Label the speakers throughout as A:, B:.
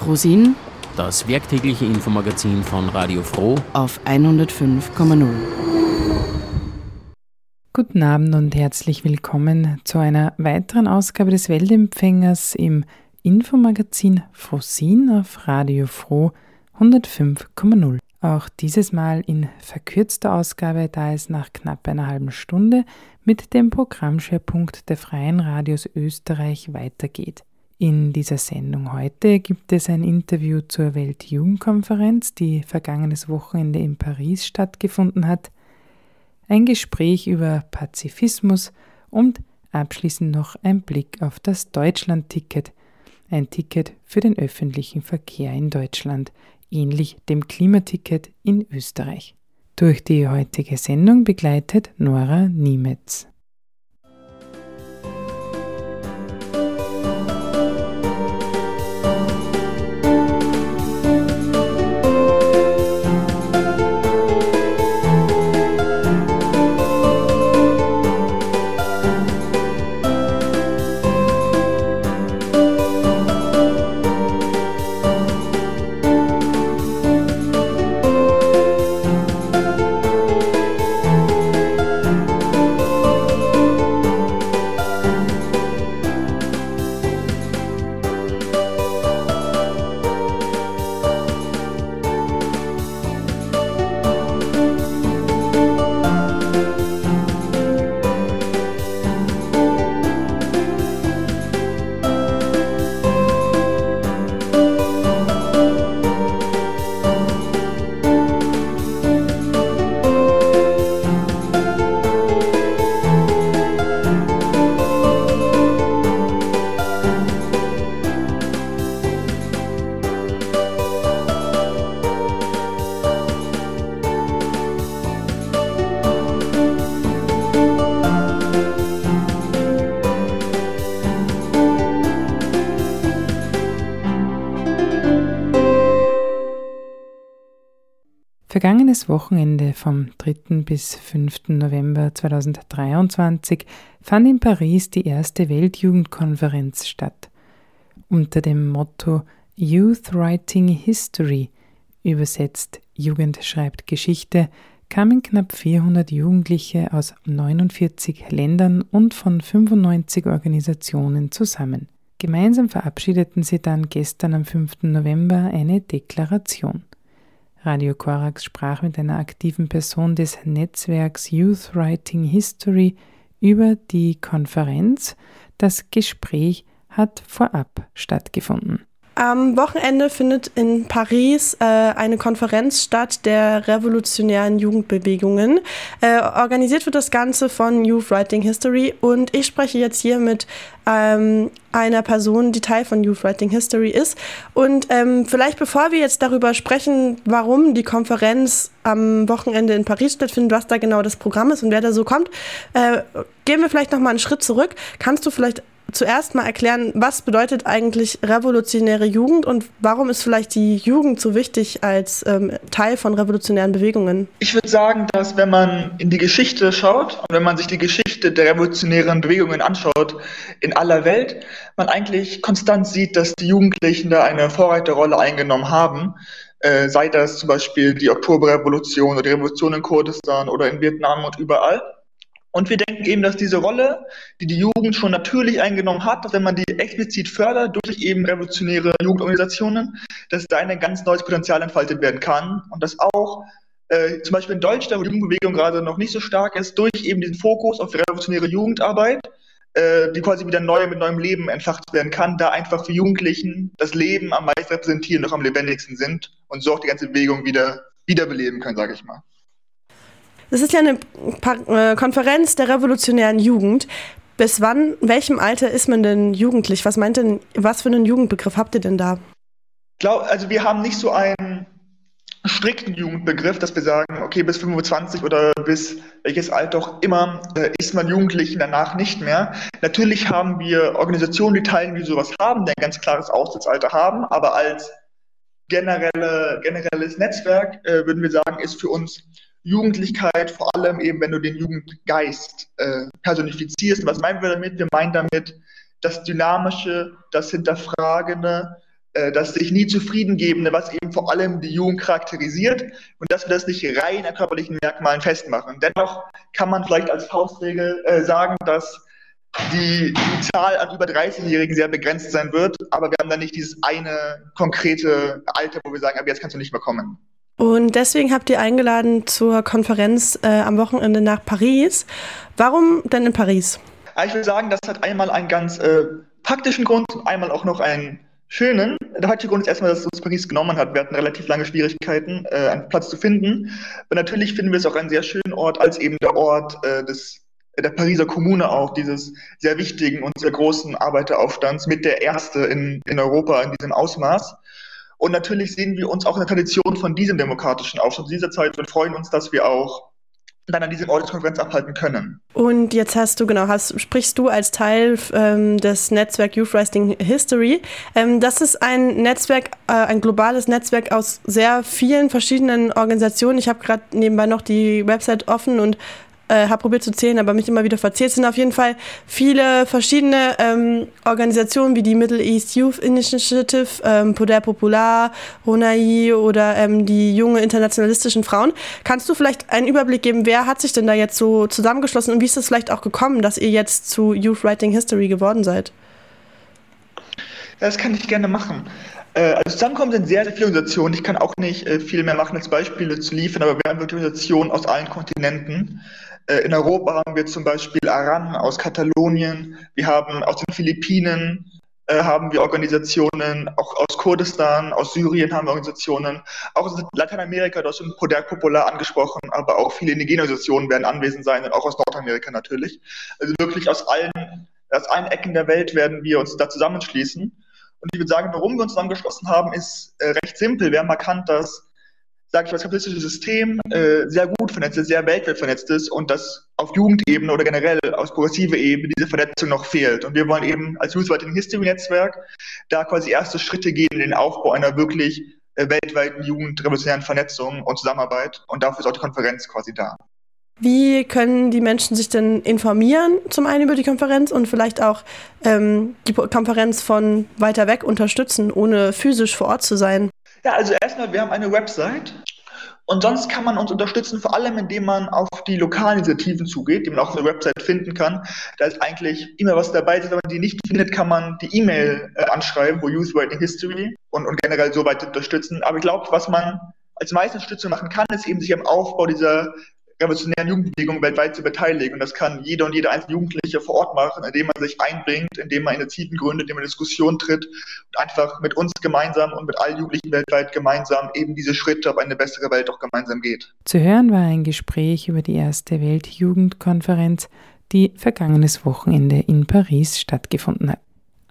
A: Frosin,
B: das werktägliche Infomagazin von Radio Froh
A: auf 105,0.
C: Guten Abend und herzlich willkommen zu einer weiteren Ausgabe des Weltempfängers im Infomagazin Frosin auf Radio Froh 105,0. Auch dieses Mal in verkürzter Ausgabe, da es nach knapp einer halben Stunde mit dem Programmschwerpunkt der Freien Radios Österreich weitergeht. In dieser Sendung heute gibt es ein Interview zur Weltjugendkonferenz, die vergangenes Wochenende in Paris stattgefunden hat, ein Gespräch über Pazifismus und abschließend noch ein Blick auf das Deutschland-Ticket, ein Ticket für den öffentlichen Verkehr in Deutschland, ähnlich dem Klimaticket in Österreich. Durch die heutige Sendung begleitet Nora Niemetz. Vergangenes Wochenende vom 3. bis 5. November 2023 fand in Paris die erste Weltjugendkonferenz statt. Unter dem Motto Youth Writing History, übersetzt Jugend schreibt Geschichte, kamen knapp 400 Jugendliche aus 49 Ländern und von 95 Organisationen zusammen. Gemeinsam verabschiedeten sie dann gestern am 5. November eine Deklaration. Radio Korax sprach mit einer aktiven Person des Netzwerks Youth Writing History über die Konferenz. Das Gespräch hat vorab stattgefunden.
D: Am Wochenende findet in Paris äh, eine Konferenz statt der revolutionären Jugendbewegungen. Äh, organisiert wird das Ganze von Youth Writing History und ich spreche jetzt hier mit ähm, einer Person, die Teil von Youth Writing History ist. Und ähm, vielleicht bevor wir jetzt darüber sprechen, warum die Konferenz am Wochenende in Paris stattfindet, was da genau das Programm ist und wer da so kommt, äh, gehen wir vielleicht noch mal einen Schritt zurück. Kannst du vielleicht zuerst mal erklären, was bedeutet eigentlich revolutionäre Jugend und warum ist vielleicht die Jugend so wichtig als ähm, Teil von revolutionären Bewegungen?
E: Ich würde sagen, dass wenn man in die Geschichte schaut und wenn man sich die Geschichte der revolutionären Bewegungen anschaut in aller Welt, man eigentlich konstant sieht, dass die Jugendlichen da eine Vorreiterrolle eingenommen haben. Äh, sei das zum Beispiel die Oktoberrevolution oder die Revolution in Kurdistan oder in Vietnam und überall. Und wir denken eben, dass diese Rolle, die die Jugend schon natürlich eingenommen hat, dass wenn man die explizit fördert durch eben revolutionäre Jugendorganisationen, dass da ein ganz neues Potenzial entfaltet werden kann und dass auch äh, zum Beispiel in Deutschland, wo die Jugendbewegung gerade noch nicht so stark ist, durch eben diesen Fokus auf revolutionäre Jugendarbeit, äh, die quasi wieder neu mit neuem Leben entfacht werden kann, da einfach für Jugendlichen das Leben am meisten repräsentieren, noch am lebendigsten sind und so auch die ganze Bewegung wieder wiederbeleben können, sage ich mal.
D: Das ist ja eine äh, Konferenz der revolutionären Jugend. Bis wann, welchem Alter ist man denn jugendlich? Was meint denn, was für einen Jugendbegriff habt ihr denn da?
E: Glaub, also wir haben nicht so einen strikten Jugendbegriff, dass wir sagen, okay, bis 25 oder bis welches Alter auch immer äh, ist man Jugendlich danach nicht mehr. Natürlich haben wir Organisationen, die Teilen, die sowas haben, die ein ganz klares Austrittsalter haben, aber als generelle, generelles Netzwerk äh, würden wir sagen, ist für uns Jugendlichkeit, vor allem eben, wenn du den Jugendgeist äh, personifizierst. Was meinen wir damit? Wir meinen damit das Dynamische, das Hinterfragende, äh, das sich nie zufriedengebende, was eben vor allem die Jugend charakterisiert und dass wir das nicht rein an körperlichen Merkmalen festmachen. Dennoch kann man vielleicht als Faustregel äh, sagen, dass die, die Zahl an über 30-Jährigen sehr begrenzt sein wird, aber wir haben da nicht dieses eine konkrete Alter, wo wir sagen, aber jetzt kannst du nicht mehr kommen.
D: Und deswegen habt ihr eingeladen zur Konferenz äh, am Wochenende nach Paris. Warum denn in Paris?
E: Ich will sagen, das hat einmal einen ganz äh, praktischen Grund und einmal auch noch einen schönen. Der heutige Grund ist erstmal, dass uns Paris genommen hat. Wir hatten relativ lange Schwierigkeiten, äh, einen Platz zu finden. Aber natürlich finden wir es auch einen sehr schönen Ort als eben der Ort äh, des der Pariser Kommune auch, dieses sehr wichtigen und sehr großen Arbeiteraufstands, mit der erste in, in Europa in diesem Ausmaß. Und natürlich sehen wir uns auch in der Tradition von diesem demokratischen Aufstand dieser Zeit und freuen uns, dass wir auch dann an diesem Ort die Konferenz abhalten können.
D: Und jetzt hast du, genau, hast, sprichst du als Teil ähm, des Netzwerk Youth Rising History. Ähm, das ist ein Netzwerk, äh, ein globales Netzwerk aus sehr vielen verschiedenen Organisationen. Ich habe gerade nebenbei noch die Website offen und äh, habe probiert zu zählen, aber mich immer wieder verzählt. Es sind auf jeden Fall viele verschiedene ähm, Organisationen wie die Middle East Youth Initiative, ähm, Poder Popular, Ronai oder ähm, die junge internationalistischen Frauen. Kannst du vielleicht einen Überblick geben, wer hat sich denn da jetzt so zusammengeschlossen und wie ist es vielleicht auch gekommen, dass ihr jetzt zu Youth Writing History geworden seid?
E: Das kann ich gerne machen. Äh, also zusammenkommen sind sehr, sehr viele Organisationen. Ich kann auch nicht äh, viel mehr machen, als Beispiele zu liefern, aber wir haben wirklich Organisationen aus allen Kontinenten. Äh, in Europa haben wir zum Beispiel Aran aus Katalonien, wir haben aus den Philippinen äh, haben wir Organisationen, auch aus Kurdistan, aus Syrien haben wir Organisationen, auch aus Lateinamerika, da ist Poder Popular angesprochen, aber auch viele indigene Organisationen werden anwesend sein und auch aus Nordamerika natürlich. Also wirklich aus allen, aus allen Ecken der Welt werden wir uns da zusammenschließen. Und ich würde sagen, warum wir uns zusammengeschlossen haben, ist äh, recht simpel. Wir haben erkannt, dass sage ich mal, das kapitalistische System äh, sehr gut vernetzt ist, sehr weltweit vernetzt ist und dass auf Jugendebene oder generell aus progressiver Ebene diese Vernetzung noch fehlt. Und wir wollen eben als Youth Writing History Netzwerk da quasi erste Schritte gehen in den Aufbau einer wirklich äh, weltweiten jugendrevolutionären Vernetzung und Zusammenarbeit. Und dafür ist auch die Konferenz quasi da.
D: Wie können die Menschen sich denn informieren, zum einen über die Konferenz und vielleicht auch ähm, die Konferenz von weiter weg unterstützen, ohne physisch vor Ort zu sein?
E: Ja, also erstmal, wir haben eine Website und sonst kann man uns unterstützen, vor allem indem man auf die lokalen Initiativen zugeht, die man auf der Website finden kann. Da ist eigentlich immer was dabei. Wenn man die nicht findet, kann man die E-Mail äh, anschreiben, wo Youth Writing History und, und generell so weit unterstützen. Aber ich glaube, was man als meiste Unterstützung machen kann, ist eben sich am Aufbau dieser revolutionären Jugendbewegung weltweit zu beteiligen. Und das kann jeder und jede einzelne Jugendliche vor Ort machen, indem man sich einbringt, indem man Initiativen gründet, indem man Diskussionen tritt und einfach mit uns gemeinsam und mit allen Jugendlichen weltweit gemeinsam eben diese Schritte auf eine bessere Welt auch gemeinsam geht.
C: Zu hören war ein Gespräch über die erste Weltjugendkonferenz, die vergangenes Wochenende in Paris stattgefunden hat.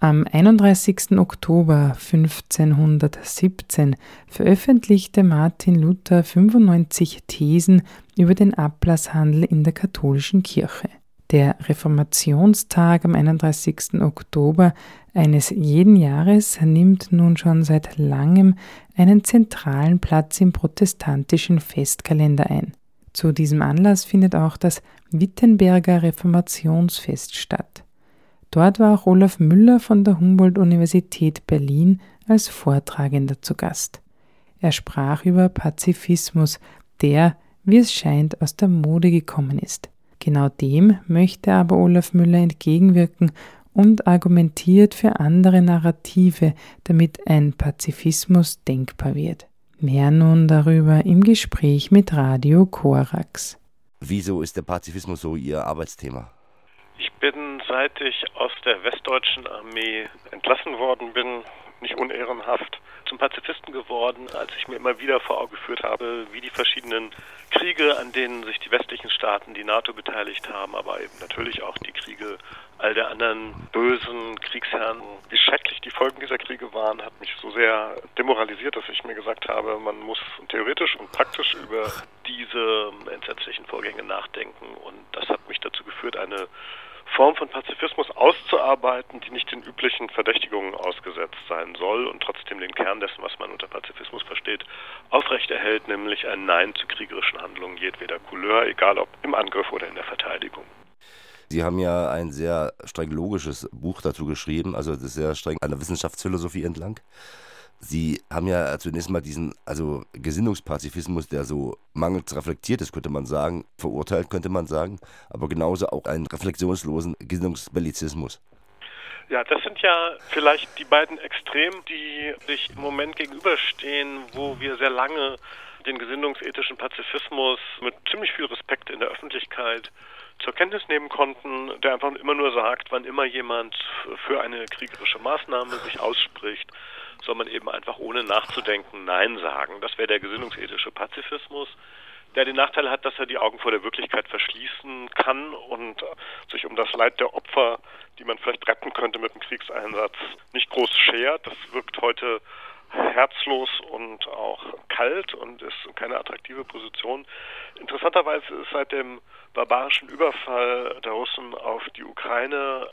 C: Am 31. Oktober 1517 veröffentlichte Martin Luther 95 Thesen über den Ablasshandel in der katholischen Kirche. Der Reformationstag am 31. Oktober eines jeden Jahres nimmt nun schon seit langem einen zentralen Platz im protestantischen Festkalender ein. Zu diesem Anlass findet auch das Wittenberger Reformationsfest statt. Dort war auch Olaf Müller von der Humboldt-Universität Berlin als Vortragender zu Gast. Er sprach über Pazifismus, der, wie es scheint, aus der Mode gekommen ist. Genau dem möchte aber Olaf Müller entgegenwirken und argumentiert für andere Narrative, damit ein Pazifismus denkbar wird. Mehr nun darüber im Gespräch mit Radio Korax.
F: Wieso ist der Pazifismus so Ihr Arbeitsthema?
G: Ich bin, seit ich aus der westdeutschen Armee entlassen worden bin, nicht unehrenhaft zum Pazifisten geworden, als ich mir immer wieder vor Augen geführt habe, wie die verschiedenen Kriege, an denen sich die westlichen Staaten, die NATO beteiligt haben, aber eben natürlich auch die Kriege all der anderen bösen Kriegsherren, wie schrecklich die Folgen dieser Kriege waren, hat mich so sehr demoralisiert, dass ich mir gesagt habe, man muss theoretisch und praktisch über diese entsetzlichen Vorgänge nachdenken. Und das hat mich dazu geführt, eine Form von Pazifismus auszuarbeiten, die nicht den üblichen Verdächtigungen ausgesetzt sein soll und trotzdem den Kern dessen, was man unter Pazifismus versteht, aufrechterhält, nämlich ein Nein zu kriegerischen Handlungen jedweder Couleur, egal ob im Angriff oder in der Verteidigung.
F: Sie haben ja ein sehr streng logisches Buch dazu geschrieben, also sehr streng einer Wissenschaftsphilosophie entlang. Sie haben ja zunächst mal diesen, also Gesinnungspazifismus, der so mangels reflektiert ist, könnte man sagen, verurteilt, könnte man sagen, aber genauso auch einen reflexionslosen Gesinnungsbellizismus.
G: Ja, das sind ja vielleicht die beiden Extremen, die sich im Moment gegenüberstehen, wo wir sehr lange den gesinnungsethischen Pazifismus mit ziemlich viel Respekt in der Öffentlichkeit zur Kenntnis nehmen konnten, der einfach immer nur sagt, wann immer jemand für eine kriegerische Maßnahme sich ausspricht, soll man eben einfach ohne nachzudenken Nein sagen. Das wäre der gesinnungsethische Pazifismus, der den Nachteil hat, dass er die Augen vor der Wirklichkeit verschließen kann und sich um das Leid der Opfer, die man vielleicht retten könnte mit dem Kriegseinsatz, nicht groß schert. Das wirkt heute herzlos und auch kalt und ist keine attraktive Position. Interessanterweise ist seit dem barbarischen Überfall der Russen auf die Ukraine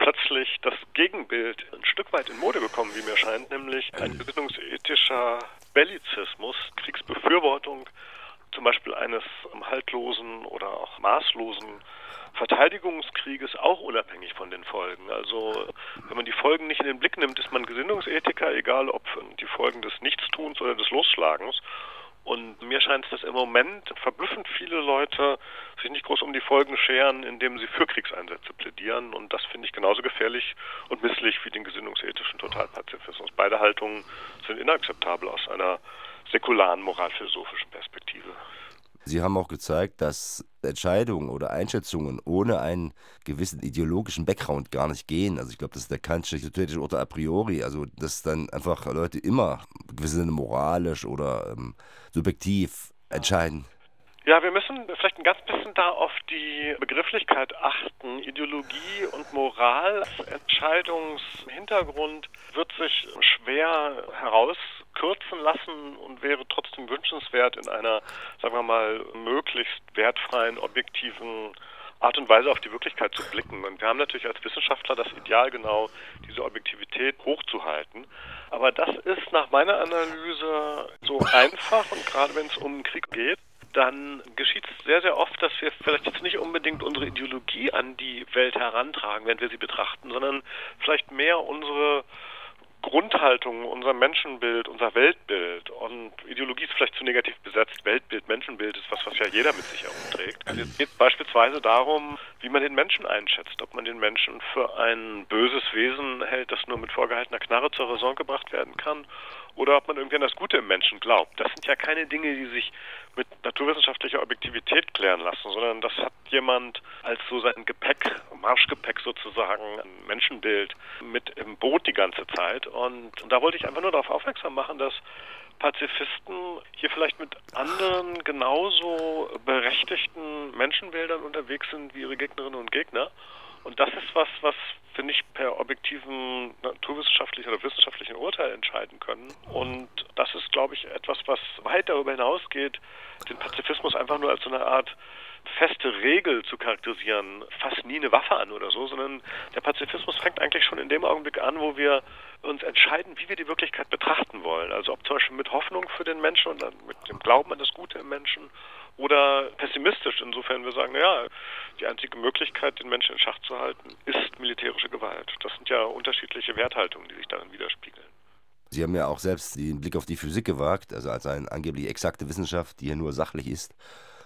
G: plötzlich das Gegenbild ein Stück weit in Mode gekommen, wie mir scheint, nämlich ein gesinnungsethischer Bellizismus, Kriegsbefürwortung, zum Beispiel eines haltlosen oder auch maßlosen Verteidigungskrieges auch unabhängig von den Folgen. Also wenn man die Folgen nicht in den Blick nimmt, ist man Gesinnungsethiker, egal ob die Folgen des Nichtstuns oder des Losschlagens. Und mir scheint es, dass im Moment verblüffend viele Leute sich nicht groß um die Folgen scheren, indem sie für Kriegseinsätze plädieren. Und das finde ich genauso gefährlich und misslich wie den gesinnungsethischen Totalpazifismus. Beide Haltungen sind inakzeptabel aus einer säkularen moralphilosophischen Perspektive.
F: Sie haben auch gezeigt, dass Entscheidungen oder Einschätzungen ohne einen gewissen ideologischen Background gar nicht gehen. Also ich glaube, das ist der kantische hypothetische Urteil a priori. Also dass dann einfach Leute immer gewisse moralisch oder ähm, subjektiv entscheiden.
G: Ja, wir müssen vielleicht ein ganz bisschen da auf die Begrifflichkeit achten. Ideologie und Moral Entscheidungshintergrund wird sich schwer herauskürzen lassen und wäre trotzdem wünschenswert in einer, sagen wir mal, möglichst wertfreien, objektiven Art und Weise auf die Wirklichkeit zu blicken. Und wir haben natürlich als Wissenschaftler das Ideal, genau diese Objektivität hochzuhalten. Aber das ist nach meiner Analyse so einfach und gerade wenn es um Krieg geht, dann geschieht es sehr, sehr oft, dass wir vielleicht jetzt nicht unbedingt unsere Ideologie an die Welt herantragen, wenn wir sie betrachten, sondern vielleicht mehr unsere Grundhaltung, unser Menschenbild, unser Weltbild und Ideologie ist vielleicht zu negativ besetzt. Weltbild, Menschenbild ist was, was ja jeder mit sich herumträgt. Also es geht beispielsweise darum, wie man den Menschen einschätzt, ob man den Menschen für ein böses Wesen hält, das nur mit vorgehaltener Knarre zur Raison gebracht werden kann, oder ob man irgendwie an das Gute im Menschen glaubt. Das sind ja keine Dinge, die sich mit naturwissenschaftlicher Objektivität klären lassen, sondern das hat jemand als so sein Gepäck, Marschgepäck sozusagen, ein Menschenbild mit im Boot die ganze Zeit. Und, und da wollte ich einfach nur darauf aufmerksam machen, dass Pazifisten hier vielleicht mit anderen genauso berechtigten Menschenbildern unterwegs sind wie ihre Gegnerinnen und Gegner. Und das ist was, was wir nicht per objektiven naturwissenschaftlichen oder wissenschaftlichen Urteil entscheiden können. Und das ist, glaube ich, etwas, was weit darüber hinausgeht, den Pazifismus einfach nur als so eine Art feste Regel zu charakterisieren, fast nie eine Waffe an oder so, sondern der Pazifismus fängt eigentlich schon in dem Augenblick an, wo wir uns entscheiden, wie wir die Wirklichkeit betrachten wollen. Also ob zum Beispiel mit Hoffnung für den Menschen und mit dem Glauben an das Gute im Menschen oder pessimistisch, insofern wir sagen, ja, die einzige Möglichkeit, den Menschen in Schach zu halten, ist militärische Gewalt. Das sind ja unterschiedliche Werthaltungen, die sich darin widerspiegeln.
F: Sie haben ja auch selbst den Blick auf die Physik gewagt, also als eine angeblich exakte Wissenschaft, die ja nur sachlich ist.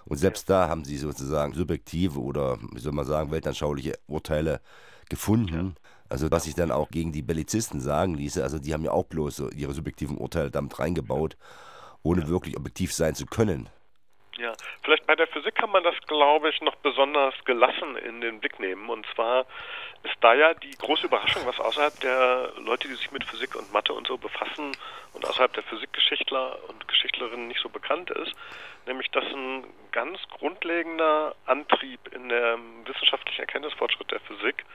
F: Und selbst ja. da haben Sie sozusagen subjektive oder, wie soll man sagen, weltanschauliche Urteile gefunden. Ja. Also was sich dann auch gegen die Bellizisten sagen ließe, also die haben ja auch bloß so ihre subjektiven Urteile damit reingebaut, ohne ja. wirklich objektiv sein zu können.
G: Vielleicht bei der Physik kann man das, glaube ich, noch besonders gelassen in den Blick nehmen. Und zwar ist da ja die große Überraschung, was außerhalb der Leute, die sich mit Physik und Mathe und so befassen und außerhalb der Physikgeschichtler und Geschichlerinnen nicht so bekannt ist, nämlich dass ein ganz grundlegender Antrieb in dem wissenschaftlichen Erkenntnisfortschritt der Physik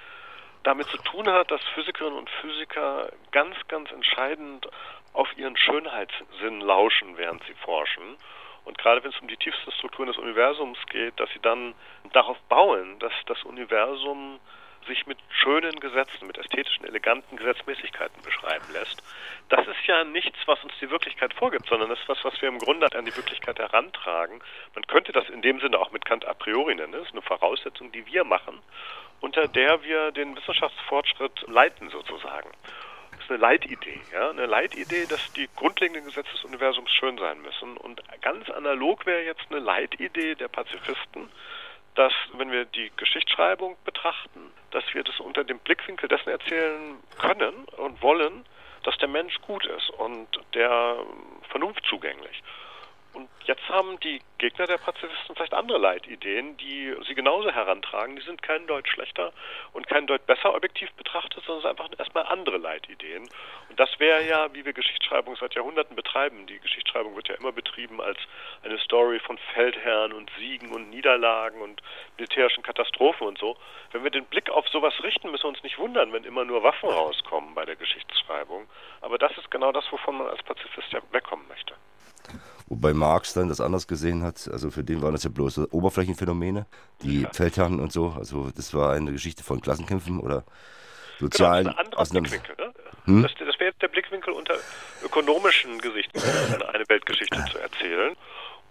G: damit zu tun hat, dass Physikerinnen und Physiker ganz, ganz entscheidend auf ihren Schönheitssinn lauschen, während sie forschen und gerade wenn es um die tiefsten Strukturen des Universums geht, dass sie dann darauf bauen, dass das Universum sich mit schönen Gesetzen, mit ästhetischen, eleganten Gesetzmäßigkeiten beschreiben lässt. Das ist ja nichts, was uns die Wirklichkeit vorgibt, sondern das ist was, was wir im Grunde an die Wirklichkeit herantragen. Man könnte das in dem Sinne auch mit Kant a priori nennen. Das ist eine Voraussetzung, die wir machen, unter der wir den Wissenschaftsfortschritt leiten sozusagen ist eine Leitidee. Ja? Eine Leitidee, dass die grundlegenden Gesetze des Universums schön sein müssen. Und ganz analog wäre jetzt eine Leitidee der Pazifisten, dass, wenn wir die Geschichtsschreibung betrachten, dass wir das unter dem Blickwinkel dessen erzählen können und wollen, dass der Mensch gut ist und der Vernunft zugänglich. Und jetzt haben die Gegner der Pazifisten vielleicht andere Leitideen, die sie genauso herantragen. Die sind kein Deut schlechter und kein Deut besser objektiv betrachtet, sondern es sind einfach erstmal andere Leitideen. Und das wäre ja, wie wir Geschichtsschreibung seit Jahrhunderten betreiben. Die Geschichtsschreibung wird ja immer betrieben als eine Story von Feldherren und Siegen und Niederlagen und militärischen Katastrophen und so. Wenn wir den Blick auf sowas richten, müssen wir uns nicht wundern, wenn immer nur Waffen rauskommen bei der Geschichtsschreibung. Aber das ist genau das, wovon man als Pazifist ja wegkommen möchte.
F: Wobei Marx dann das anders gesehen hat. Also für den waren das ja bloß Oberflächenphänomene, die ja. Feldherren und so. Also das war eine Geschichte von Klassenkämpfen oder sozialen
G: genau, das ist ein Blickwinkel, ne? hm? Das, das wäre jetzt der Blickwinkel unter ökonomischen Gesichtspunkten, eine Weltgeschichte zu erzählen.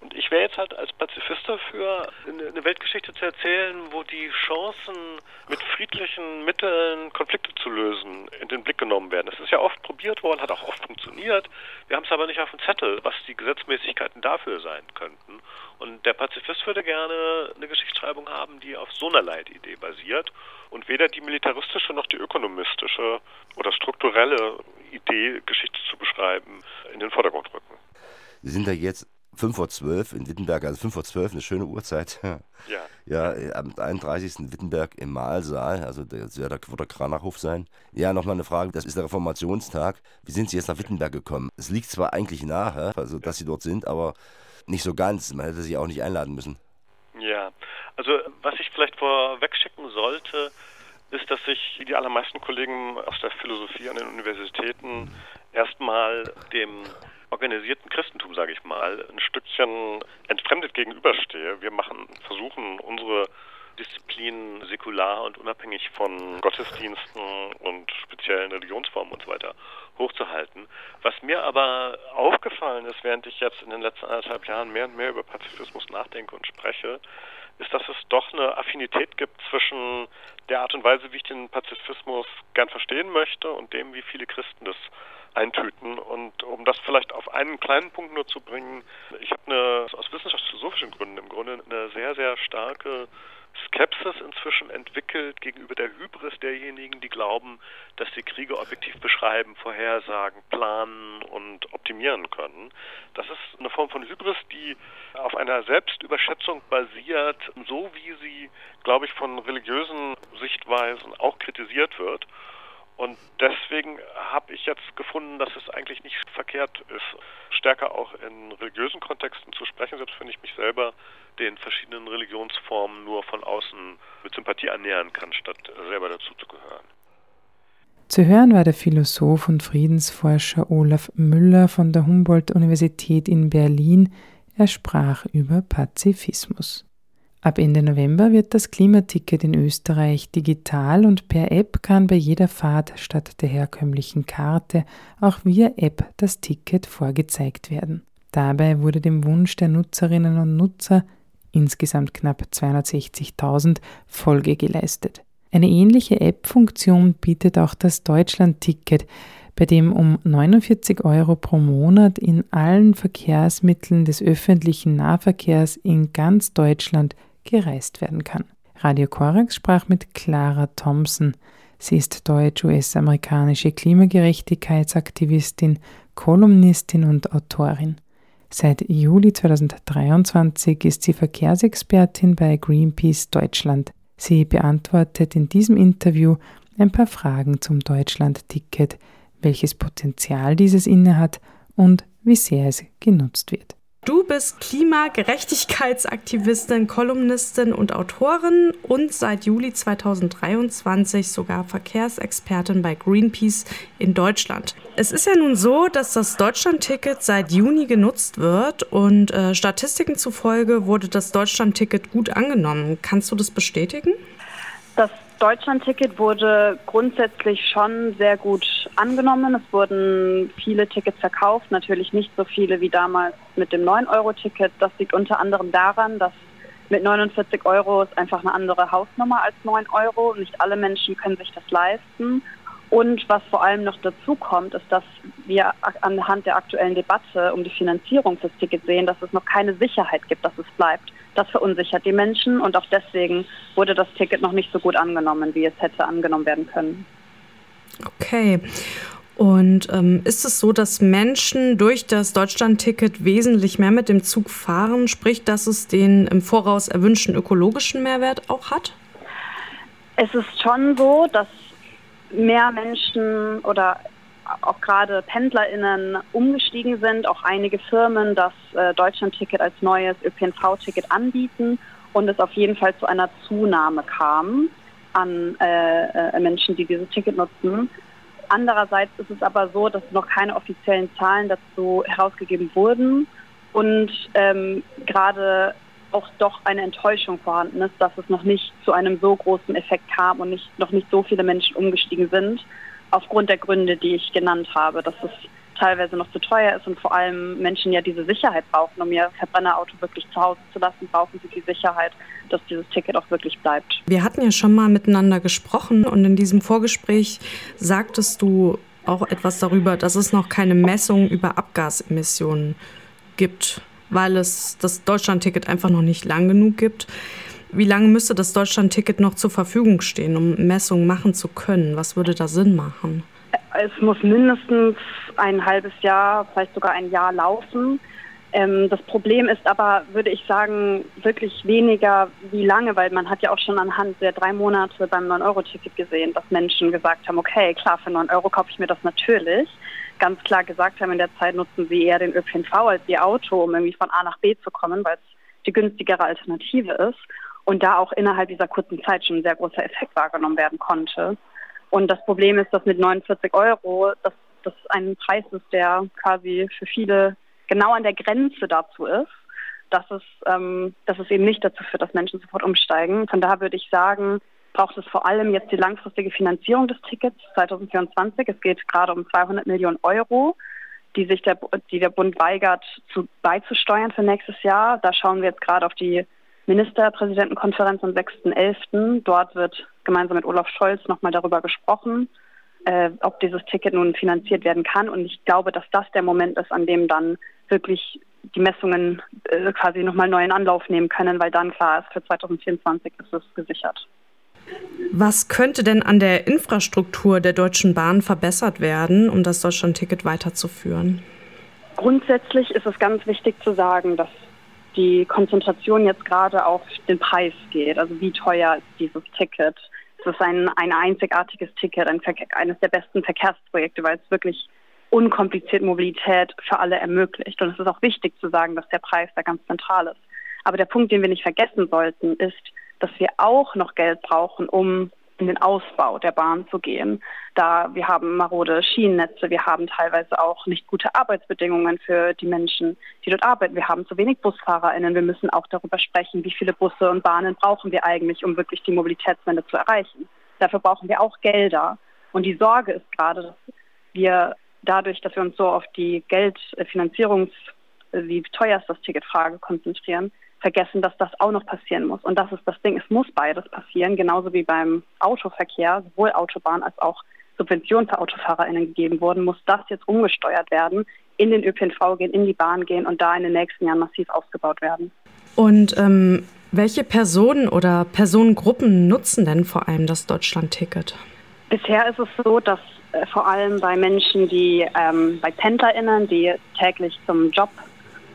G: Und ich wäre jetzt halt als Pazifist dafür, eine Weltgeschichte zu erzählen, wo die Chancen, mit friedlichen Mitteln Konflikte zu lösen, in den Blick genommen werden. Das ist ja oft probiert worden, hat auch oft funktioniert. Wir haben es aber nicht auf dem Zettel, was die Gesetzmäßigkeiten dafür sein könnten. Und der Pazifist würde gerne eine Geschichtsschreibung haben, die auf so einer Leitidee basiert und weder die militaristische noch die ökonomistische oder strukturelle Idee, Geschichte zu beschreiben, in den Vordergrund rücken.
F: Sie sind da jetzt 5 vor 12 in Wittenberg, also 5 vor 12, eine schöne Uhrzeit.
G: Ja.
F: Ja, am 31. Wittenberg im Mahlsaal, also das wird der, der Kranachhof sein. Ja, nochmal eine Frage, das ist der Reformationstag. Wie sind Sie jetzt nach Wittenberg gekommen? Es liegt zwar eigentlich nahe, also dass Sie dort sind, aber nicht so ganz. Man hätte Sie auch nicht einladen müssen.
G: Ja, also was ich vielleicht vorweg schicken sollte, ist, dass sich die allermeisten Kollegen aus der Philosophie an den Universitäten erstmal dem organisierten Christentum, sage ich mal, ein Stückchen entfremdet gegenüberstehe. Wir machen, versuchen unsere Disziplinen säkular und unabhängig von Gottesdiensten und speziellen Religionsformen und so weiter hochzuhalten. Was mir aber aufgefallen ist, während ich jetzt in den letzten anderthalb Jahren mehr und mehr über Pazifismus nachdenke und spreche, ist, dass es doch eine Affinität gibt zwischen der Art und Weise, wie ich den Pazifismus gern verstehen möchte und dem, wie viele Christen das eintüten. Und um das vielleicht auf einen kleinen Punkt nur zu bringen, ich habe eine aus wissenschaftsphilosophischen Gründen im Grunde eine sehr, sehr starke Skepsis inzwischen entwickelt gegenüber der Hybris derjenigen, die glauben, dass sie Kriege objektiv beschreiben, vorhersagen, planen und optimieren können. Das ist eine Form von Hybris, die auf einer Selbstüberschätzung basiert, so wie sie, glaube ich, von religiösen Sichtweisen auch kritisiert wird. Und deswegen habe ich jetzt gefunden, dass es eigentlich nicht verkehrt ist, stärker auch in religiösen Kontexten zu sprechen, selbst wenn ich mich selber den verschiedenen Religionsformen nur von außen mit Sympathie annähern kann, statt selber dazu zu gehören.
C: Zu hören war der Philosoph und Friedensforscher Olaf Müller von der Humboldt-Universität in Berlin. Er sprach über Pazifismus. Ab Ende November wird das Klimaticket in Österreich digital und per App kann bei jeder Fahrt statt der herkömmlichen Karte auch via App das Ticket vorgezeigt werden. Dabei wurde dem Wunsch der Nutzerinnen und Nutzer, insgesamt knapp 260.000, Folge geleistet. Eine ähnliche App-Funktion bietet auch das Deutschland-Ticket, bei dem um 49 Euro pro Monat in allen Verkehrsmitteln des öffentlichen Nahverkehrs in ganz Deutschland gereist werden kann. Radio Korax sprach mit Clara Thompson. Sie ist deutsch-US-amerikanische Klimagerechtigkeitsaktivistin, Kolumnistin und Autorin. Seit Juli 2023 ist sie Verkehrsexpertin bei Greenpeace Deutschland. Sie beantwortet in diesem Interview ein paar Fragen zum Deutschland-Ticket, welches Potenzial dieses innehat und wie sehr es genutzt wird.
H: Du bist Klimagerechtigkeitsaktivistin, Kolumnistin und Autorin und seit Juli 2023 sogar Verkehrsexpertin bei Greenpeace in Deutschland. Es ist ja nun so, dass das Deutschlandticket seit Juni genutzt wird und äh, Statistiken zufolge wurde das Deutschlandticket gut angenommen. Kannst du das bestätigen?
I: Das Deutschlandticket wurde grundsätzlich schon sehr gut angenommen. Es wurden viele Tickets verkauft, natürlich nicht so viele wie damals mit dem 9-Euro-Ticket. Das liegt unter anderem daran, dass mit 49 Euro ist einfach eine andere Hausnummer als 9 Euro. Nicht alle Menschen können sich das leisten. Und was vor allem noch dazu kommt, ist, dass wir anhand der aktuellen Debatte um die Finanzierung fürs Ticket sehen, dass es noch keine Sicherheit gibt, dass es bleibt. Das verunsichert die Menschen und auch deswegen wurde das Ticket noch nicht so gut angenommen, wie es hätte angenommen werden können.
H: Okay. Und ähm, ist es so, dass Menschen durch das Deutschland-Ticket wesentlich mehr mit dem Zug fahren, sprich, dass es den im Voraus erwünschten ökologischen Mehrwert auch hat?
I: Es ist schon so, dass mehr Menschen oder auch gerade PendlerInnen umgestiegen sind, auch einige Firmen das äh, Deutschland-Ticket als neues ÖPNV-Ticket anbieten und es auf jeden Fall zu einer Zunahme kam an äh, äh, Menschen, die dieses Ticket nutzen. Andererseits ist es aber so, dass noch keine offiziellen Zahlen dazu herausgegeben wurden und ähm, gerade auch doch eine Enttäuschung vorhanden ist, dass es noch nicht zu einem so großen Effekt kam und nicht, noch nicht so viele Menschen umgestiegen sind, aufgrund der Gründe, die ich genannt habe, dass es teilweise noch zu teuer ist und vor allem Menschen ja diese Sicherheit brauchen, um ihr Verbrennerauto wirklich zu Hause zu lassen, brauchen sie die Sicherheit, dass dieses Ticket auch wirklich bleibt.
H: Wir hatten ja schon mal miteinander gesprochen und in diesem Vorgespräch sagtest du auch etwas darüber, dass es noch keine Messung über Abgasemissionen gibt, weil es das Deutschlandticket einfach noch nicht lang genug gibt. Wie lange müsste das Deutschlandticket noch zur Verfügung stehen, um Messungen machen zu können? Was würde da Sinn machen?
I: Es muss mindestens ein halbes Jahr, vielleicht sogar ein Jahr laufen. Ähm, das Problem ist aber, würde ich sagen, wirklich weniger wie lange, weil man hat ja auch schon anhand der drei Monate beim 9-Euro-Ticket gesehen, dass Menschen gesagt haben, okay, klar, für 9 Euro kaufe ich mir das natürlich. Ganz klar gesagt haben, in der Zeit nutzen sie eher den ÖPNV als ihr Auto, um irgendwie von A nach B zu kommen, weil es die günstigere Alternative ist. Und da auch innerhalb dieser kurzen Zeit schon ein sehr großer Effekt wahrgenommen werden konnte. Und das Problem ist, dass mit 49 Euro, dass das ein Preis ist, der quasi für viele genau an der Grenze dazu ist, dass es, ähm, dass es eben nicht dazu führt, dass Menschen sofort umsteigen. Von daher würde ich sagen, braucht es vor allem jetzt die langfristige Finanzierung des Tickets 2024. Es geht gerade um 200 Millionen Euro, die sich der, die der Bund weigert, zu, beizusteuern für nächstes Jahr. Da schauen wir jetzt gerade auf die Ministerpräsidentenkonferenz am 6.11. Dort wird gemeinsam mit Olaf Scholz nochmal darüber gesprochen, äh, ob dieses Ticket nun finanziert werden kann. Und ich glaube, dass das der Moment ist, an dem dann wirklich die Messungen äh, quasi nochmal neu in Anlauf nehmen können, weil dann klar ist, für 2024 ist es gesichert.
H: Was könnte denn an der Infrastruktur der Deutschen Bahn verbessert werden, um das Deutschland-Ticket weiterzuführen?
I: Grundsätzlich ist es ganz wichtig zu sagen, dass die Konzentration jetzt gerade auf den Preis geht. Also wie teuer ist dieses Ticket? Es ist ein, ein einzigartiges Ticket, ein eines der besten Verkehrsprojekte, weil es wirklich unkompliziert Mobilität für alle ermöglicht. Und es ist auch wichtig zu sagen, dass der Preis da ganz zentral ist. Aber der Punkt, den wir nicht vergessen sollten, ist, dass wir auch noch Geld brauchen, um in den Ausbau der Bahn zu gehen. Da wir haben marode Schienennetze, wir haben teilweise auch nicht gute Arbeitsbedingungen für die Menschen, die dort arbeiten. Wir haben zu wenig BusfahrerInnen. Wir müssen auch darüber sprechen, wie viele Busse und Bahnen brauchen wir eigentlich, um wirklich die Mobilitätswende zu erreichen. Dafür brauchen wir auch Gelder. Und die Sorge ist gerade, dass wir dadurch, dass wir uns so auf die Geldfinanzierungs, wie teuer ist das Ticketfrage konzentrieren, vergessen, dass das auch noch passieren muss. Und das ist das Ding, es muss beides passieren, genauso wie beim Autoverkehr, sowohl Autobahn als auch Subventionen für AutofahrerInnen gegeben wurden, muss das jetzt umgesteuert werden, in den ÖPNV gehen, in die Bahn gehen und da in den nächsten Jahren massiv ausgebaut werden.
H: Und ähm, welche Personen oder Personengruppen nutzen denn vor allem das Deutschland-Ticket?
I: Bisher ist es so, dass äh, vor allem bei Menschen, die ähm, bei PendlerInnen, die täglich zum Job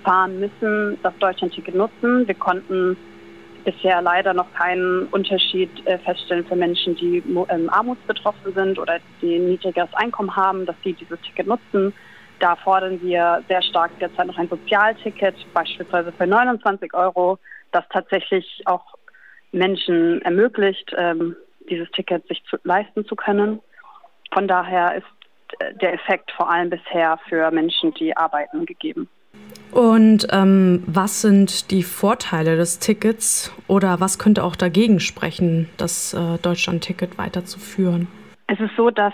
I: fahren müssen, das Deutschlandticket nutzen. Wir konnten bisher leider noch keinen Unterschied äh, feststellen für Menschen, die ähm, armutsbetroffen sind oder die ein niedrigeres Einkommen haben, dass sie dieses Ticket nutzen. Da fordern wir sehr stark derzeit noch ein Sozialticket, beispielsweise für 29 Euro, das tatsächlich auch Menschen ermöglicht, ähm, dieses Ticket sich zu, leisten zu können. Von daher ist äh, der Effekt vor allem bisher für Menschen, die arbeiten, gegeben.
H: Und ähm, was sind die Vorteile des Tickets oder was könnte auch dagegen sprechen, das äh, Deutschland-Ticket weiterzuführen?
I: Es ist so, dass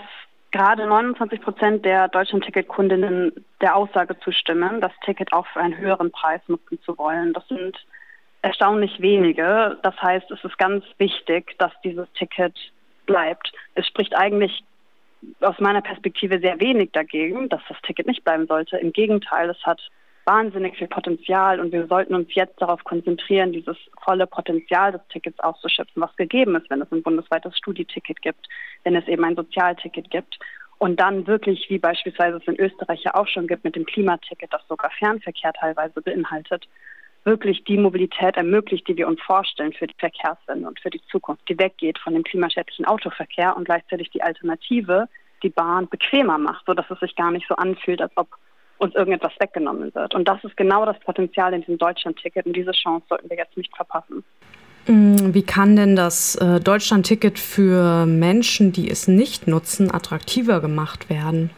I: gerade 29 Prozent der Deutschland-Ticket-Kundinnen der Aussage zustimmen, das Ticket auch für einen höheren Preis nutzen zu wollen. Das sind erstaunlich wenige. Das heißt, es ist ganz wichtig, dass dieses Ticket bleibt. Es spricht eigentlich aus meiner Perspektive sehr wenig dagegen, dass das Ticket nicht bleiben sollte. Im Gegenteil, es hat wahnsinnig viel Potenzial und wir sollten uns jetzt darauf konzentrieren, dieses volle Potenzial des Tickets auszuschöpfen, was gegeben ist, wenn es ein bundesweites Studieticket gibt, wenn es eben ein Sozialticket gibt. Und dann wirklich, wie beispielsweise es in Österreich ja auch schon gibt, mit dem Klimaticket, das sogar Fernverkehr teilweise beinhaltet, wirklich die Mobilität ermöglicht, die wir uns vorstellen für die Verkehrswende und für die Zukunft, die weggeht von dem klimaschädlichen Autoverkehr und gleichzeitig die Alternative, die Bahn bequemer macht, sodass es sich gar nicht so anfühlt, als ob uns irgendetwas weggenommen wird. Und das ist genau das Potenzial in diesem Deutschland-Ticket und diese Chance sollten wir jetzt nicht verpassen.
H: Mm, wie kann denn das äh, Deutschland-Ticket für Menschen, die es nicht nutzen, attraktiver gemacht werden?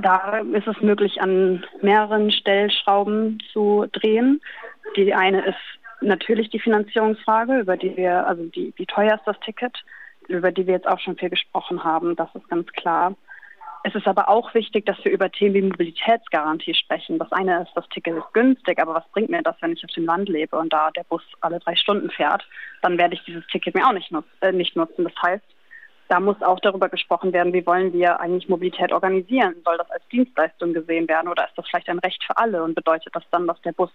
I: Da ist es möglich, an mehreren Stellschrauben zu drehen. Die eine ist natürlich die Finanzierungsfrage, über die wir, also die, wie teuer ist das Ticket, über die wir jetzt auch schon viel gesprochen haben. Das ist ganz klar. Es ist aber auch wichtig, dass wir über Themen wie Mobilitätsgarantie sprechen. Das eine ist, das Ticket ist günstig, aber was bringt mir das, wenn ich auf dem Land lebe und da der Bus alle drei Stunden fährt? Dann werde ich dieses Ticket mir auch nicht, nutz äh, nicht nutzen. Das heißt, da muss auch darüber gesprochen werden, wie wollen wir eigentlich Mobilität organisieren? Soll das als Dienstleistung gesehen werden oder ist das vielleicht ein Recht für alle und bedeutet das dann, dass der Bus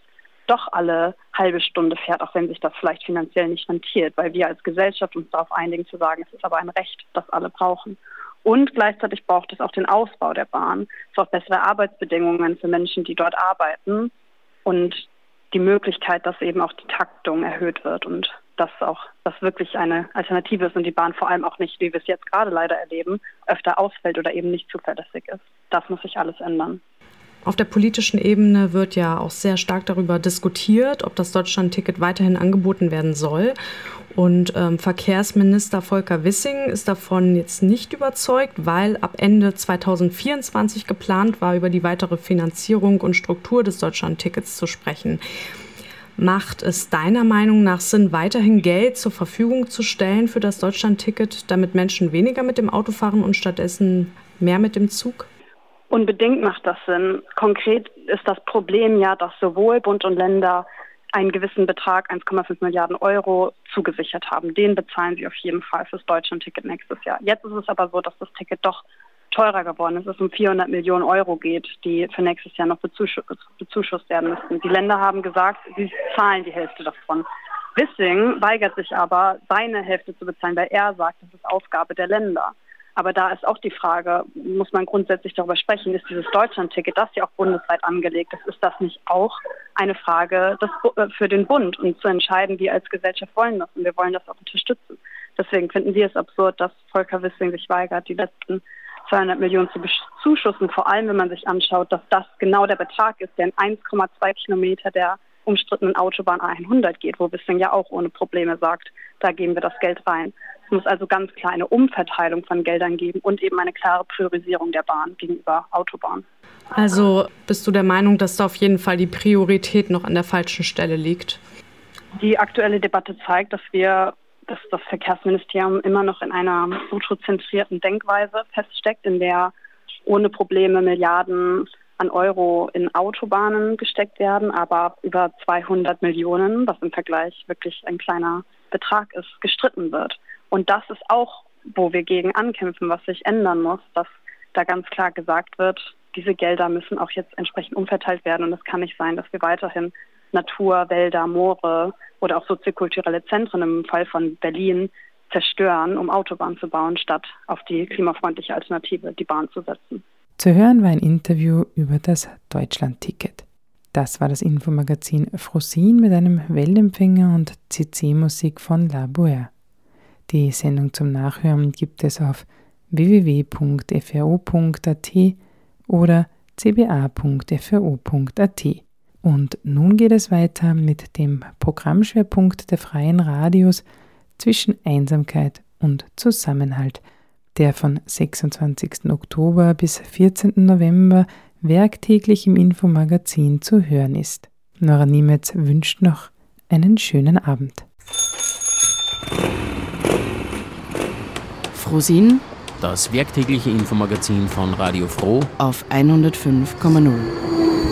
I: doch alle halbe Stunde fährt, auch wenn sich das vielleicht finanziell nicht rentiert, weil wir als Gesellschaft uns darauf einigen zu sagen, es ist aber ein Recht, das alle brauchen. Und gleichzeitig braucht es auch den Ausbau der Bahn. Es braucht bessere Arbeitsbedingungen für Menschen, die dort arbeiten und die Möglichkeit, dass eben auch die Taktung erhöht wird und dass auch das wirklich eine Alternative ist und die Bahn vor allem auch nicht, wie wir es jetzt gerade leider erleben, öfter ausfällt oder eben nicht zuverlässig ist. Das muss sich alles ändern.
H: Auf der politischen Ebene wird ja auch sehr stark darüber diskutiert, ob das Deutschland-Ticket weiterhin angeboten werden soll. Und ähm, Verkehrsminister Volker Wissing ist davon jetzt nicht überzeugt, weil ab Ende 2024 geplant war, über die weitere Finanzierung und Struktur des Deutschland-Tickets zu sprechen. Macht es deiner Meinung nach Sinn, weiterhin Geld zur Verfügung zu stellen für das Deutschland-Ticket, damit Menschen weniger mit dem Auto fahren und stattdessen mehr mit dem Zug?
I: Unbedingt macht das Sinn. Konkret ist das Problem ja, dass sowohl Bund und Länder einen gewissen Betrag, 1,5 Milliarden Euro, zugesichert haben. Den bezahlen sie auf jeden Fall fürs Deutschland-Ticket nächstes Jahr. Jetzt ist es aber so, dass das Ticket doch teurer geworden ist, es um 400 Millionen Euro geht, die für nächstes Jahr noch bezuschusst werden müssten. Die Länder haben gesagt, sie zahlen die Hälfte davon. Wissing weigert sich aber, seine Hälfte zu bezahlen, weil er sagt, das ist Aufgabe der Länder. Aber da ist auch die Frage, muss man grundsätzlich darüber sprechen, ist dieses Deutschland-Ticket, das ja auch bundesweit angelegt ist, ist das nicht auch eine Frage des, äh, für den Bund und zu entscheiden, wir als Gesellschaft wollen das und wir wollen das auch unterstützen. Deswegen finden wir es absurd, dass Volker Wissing sich weigert, die letzten 200 Millionen zu bezuschussen, vor allem wenn man sich anschaut, dass das genau der Betrag ist, der in 1,2 Kilometer der umstrittenen Autobahn A100 geht, wo Wissing ja auch ohne Probleme sagt, da geben wir das Geld rein. Es muss also ganz klar eine Umverteilung von Geldern geben und eben eine klare Priorisierung der Bahn gegenüber Autobahn.
H: Also bist du der Meinung, dass da auf jeden Fall die Priorität noch an der falschen Stelle liegt?
I: Die aktuelle Debatte zeigt, dass wir dass das Verkehrsministerium immer noch in einer autozentrierten Denkweise feststeckt, in der ohne Probleme Milliarden an Euro in Autobahnen gesteckt werden, aber über 200 Millionen, was im Vergleich wirklich ein kleiner Betrag ist, gestritten wird. Und das ist auch, wo wir gegen ankämpfen, was sich ändern muss, dass da ganz klar gesagt wird, diese Gelder müssen auch jetzt entsprechend umverteilt werden. Und es kann nicht sein, dass wir weiterhin Natur, Wälder, Moore oder auch soziokulturelle Zentren im Fall von Berlin zerstören, um Autobahnen zu bauen, statt auf die klimafreundliche Alternative, die Bahn zu setzen.
C: Zu hören war ein Interview über das Deutschland-Ticket. Das war das Infomagazin Frosin mit einem Weltempfänger und CC-Musik von La Boer. Die Sendung zum Nachhören gibt es auf www.fro.at oder cba.fro.at. Und nun geht es weiter mit dem Programmschwerpunkt der freien Radios zwischen Einsamkeit und Zusammenhalt, der von 26. Oktober bis 14. November werktäglich im Infomagazin zu hören ist. Nora Niemetz wünscht noch einen schönen Abend.
B: Frosin, das werktägliche Infomagazin von Radio Froh
A: auf 105,0.